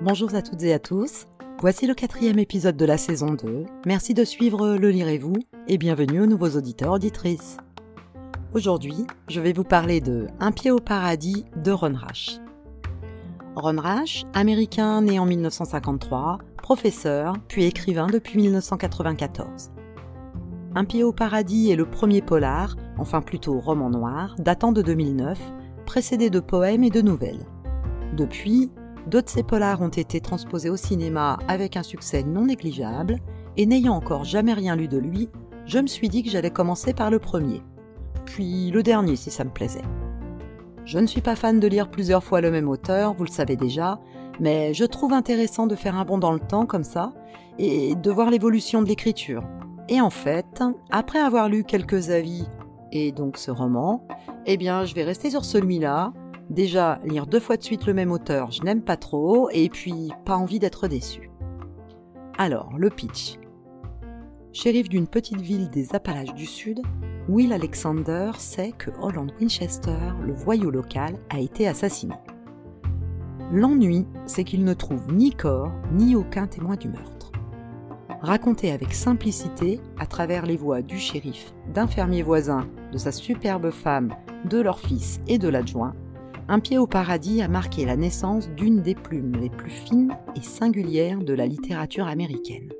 Bonjour à toutes et à tous. Voici le quatrième épisode de la saison 2. Merci de suivre Le Lirez-vous et bienvenue aux nouveaux auditeurs auditrices. Aujourd'hui, je vais vous parler de Un pied au paradis de Ron Rash. Ron Rash, américain né en 1953, professeur, puis écrivain depuis 1994. Un pied au paradis est le premier polar, enfin plutôt roman noir, datant de 2009, précédé de poèmes et de nouvelles. Depuis, deux de ces polars ont été transposés au cinéma avec un succès non négligeable, et n'ayant encore jamais rien lu de lui, je me suis dit que j'allais commencer par le premier puis le dernier si ça me plaisait. Je ne suis pas fan de lire plusieurs fois le même auteur, vous le savez déjà, mais je trouve intéressant de faire un bond dans le temps comme ça et de voir l'évolution de l'écriture. Et en fait, après avoir lu quelques avis et donc ce roman, eh bien je vais rester sur celui-là. Déjà, lire deux fois de suite le même auteur, je n'aime pas trop, et puis pas envie d'être déçu. Alors, le pitch. Shérif d'une petite ville des Appalaches du Sud, Will Alexander sait que Holland Winchester, le voyou local, a été assassiné. L'ennui, c'est qu'il ne trouve ni corps ni aucun témoin du meurtre. Raconté avec simplicité à travers les voix du shérif, d'un fermier voisin, de sa superbe femme, de leur fils et de l'adjoint, Un pied au paradis a marqué la naissance d'une des plumes les plus fines et singulières de la littérature américaine.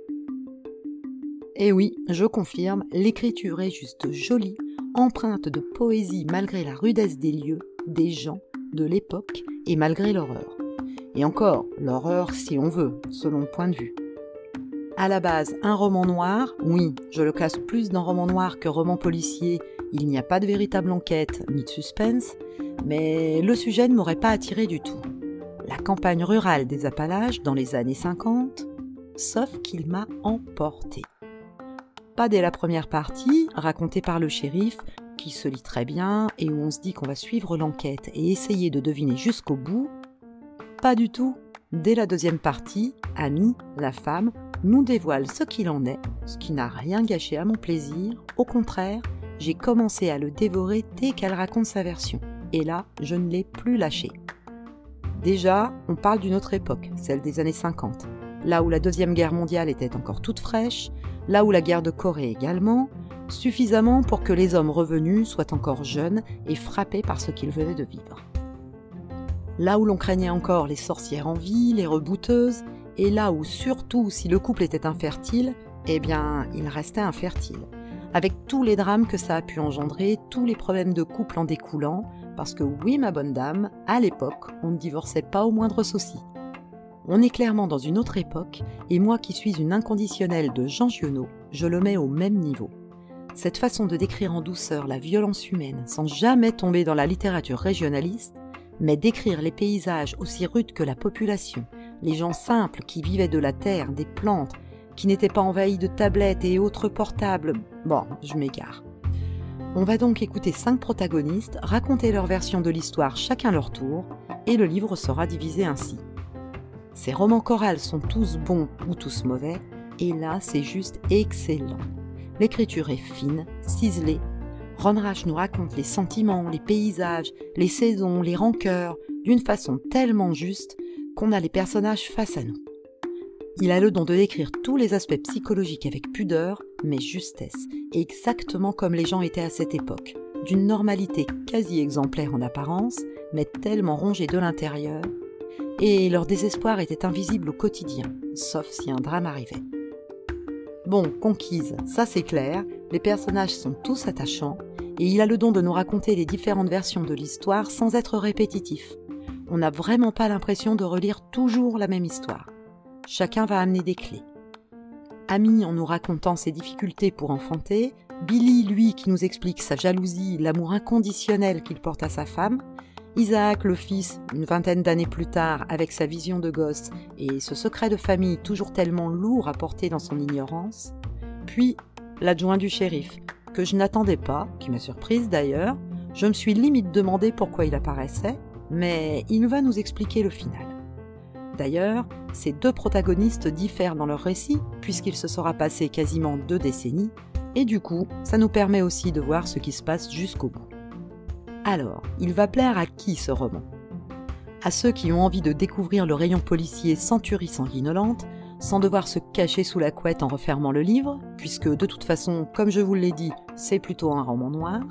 Et oui, je confirme, l'écriture est juste jolie, empreinte de poésie malgré la rudesse des lieux, des gens, de l'époque et malgré l'horreur. Et encore, l'horreur si on veut, selon le point de vue. À la base, un roman noir, oui, je le classe plus dans roman noir que roman policier, il n'y a pas de véritable enquête ni de suspense, mais le sujet ne m'aurait pas attiré du tout. La campagne rurale des Appalaches dans les années 50, sauf qu'il m'a emporté pas dès la première partie, racontée par le shérif, qui se lit très bien et où on se dit qu'on va suivre l'enquête et essayer de deviner jusqu'au bout. Pas du tout. Dès la deuxième partie, Annie, la femme, nous dévoile ce qu'il en est, ce qui n'a rien gâché à mon plaisir. Au contraire, j'ai commencé à le dévorer dès qu'elle raconte sa version. Et là, je ne l'ai plus lâché. Déjà, on parle d'une autre époque, celle des années 50, là où la Deuxième Guerre mondiale était encore toute fraîche, là où la guerre de Corée également, suffisamment pour que les hommes revenus soient encore jeunes et frappés par ce qu'ils venaient de vivre. Là où l'on craignait encore les sorcières en vie, les rebouteuses, et là où surtout si le couple était infertile, eh bien il restait infertile, avec tous les drames que ça a pu engendrer, tous les problèmes de couple en découlant, parce que oui ma bonne dame, à l'époque, on ne divorçait pas au moindre souci. On est clairement dans une autre époque, et moi qui suis une inconditionnelle de Jean Giono, je le mets au même niveau. Cette façon de décrire en douceur la violence humaine sans jamais tomber dans la littérature régionaliste, mais décrire les paysages aussi rudes que la population, les gens simples qui vivaient de la terre, des plantes, qui n'étaient pas envahis de tablettes et autres portables, bon, je m'égare. On va donc écouter cinq protagonistes raconter leur version de l'histoire chacun leur tour, et le livre sera divisé ainsi. Ces romans chorales sont tous bons ou tous mauvais, et là c'est juste excellent. L'écriture est fine, ciselée. Ron nous raconte les sentiments, les paysages, les saisons, les rancœurs, d'une façon tellement juste qu'on a les personnages face à nous. Il a le don de décrire tous les aspects psychologiques avec pudeur, mais justesse, exactement comme les gens étaient à cette époque, d'une normalité quasi exemplaire en apparence, mais tellement rongée de l'intérieur et leur désespoir était invisible au quotidien, sauf si un drame arrivait. Bon, conquise, ça c'est clair, les personnages sont tous attachants, et il a le don de nous raconter les différentes versions de l'histoire sans être répétitif. On n'a vraiment pas l'impression de relire toujours la même histoire. Chacun va amener des clés. Ami en nous racontant ses difficultés pour enfanter, Billy, lui, qui nous explique sa jalousie, l'amour inconditionnel qu'il porte à sa femme, Isaac, le fils, une vingtaine d'années plus tard, avec sa vision de gosse et ce secret de famille toujours tellement lourd à porter dans son ignorance. Puis, l'adjoint du shérif, que je n'attendais pas, qui m'a surprise d'ailleurs. Je me suis limite demandé pourquoi il apparaissait, mais il va nous expliquer le final. D'ailleurs, ces deux protagonistes diffèrent dans leur récit, puisqu'il se sera passé quasiment deux décennies, et du coup, ça nous permet aussi de voir ce qui se passe jusqu'au bout. Alors, il va plaire à qui ce roman? À ceux qui ont envie de découvrir le rayon policier sans tuerie sanguinolente, sans devoir se cacher sous la couette en refermant le livre, puisque de toute façon, comme je vous l'ai dit, c'est plutôt un roman noir,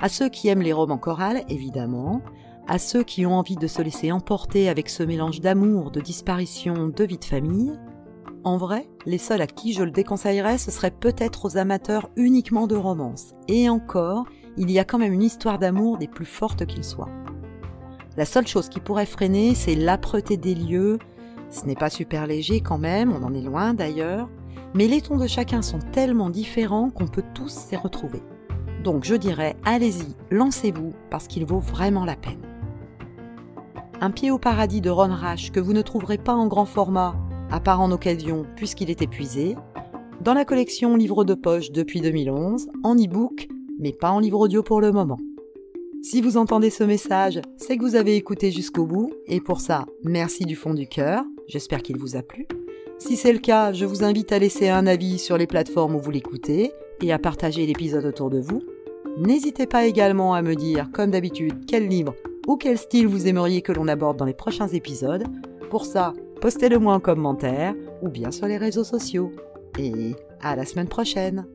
à ceux qui aiment les romans chorales, évidemment, à ceux qui ont envie de se laisser emporter avec ce mélange d'amour, de disparition, de vie de famille. En vrai, les seuls à qui je le déconseillerais, ce serait peut-être aux amateurs uniquement de romance. Et encore, il y a quand même une histoire d'amour des plus fortes qu'il soit. La seule chose qui pourrait freiner, c'est l'âpreté des lieux. Ce n'est pas super léger quand même, on en est loin d'ailleurs, mais les tons de chacun sont tellement différents qu'on peut tous s'y retrouver. Donc je dirais, allez-y, lancez-vous, parce qu'il vaut vraiment la peine. Un pied au paradis de Ron Rash que vous ne trouverez pas en grand format, à part en occasion puisqu'il est épuisé, dans la collection Livres de poche depuis 2011, en e-book, mais pas en livre audio pour le moment. Si vous entendez ce message, c'est que vous avez écouté jusqu'au bout, et pour ça, merci du fond du cœur, j'espère qu'il vous a plu. Si c'est le cas, je vous invite à laisser un avis sur les plateformes où vous l'écoutez et à partager l'épisode autour de vous. N'hésitez pas également à me dire, comme d'habitude, quel livre ou quel style vous aimeriez que l'on aborde dans les prochains épisodes. Pour ça, postez-le moi en commentaire ou bien sur les réseaux sociaux. Et à la semaine prochaine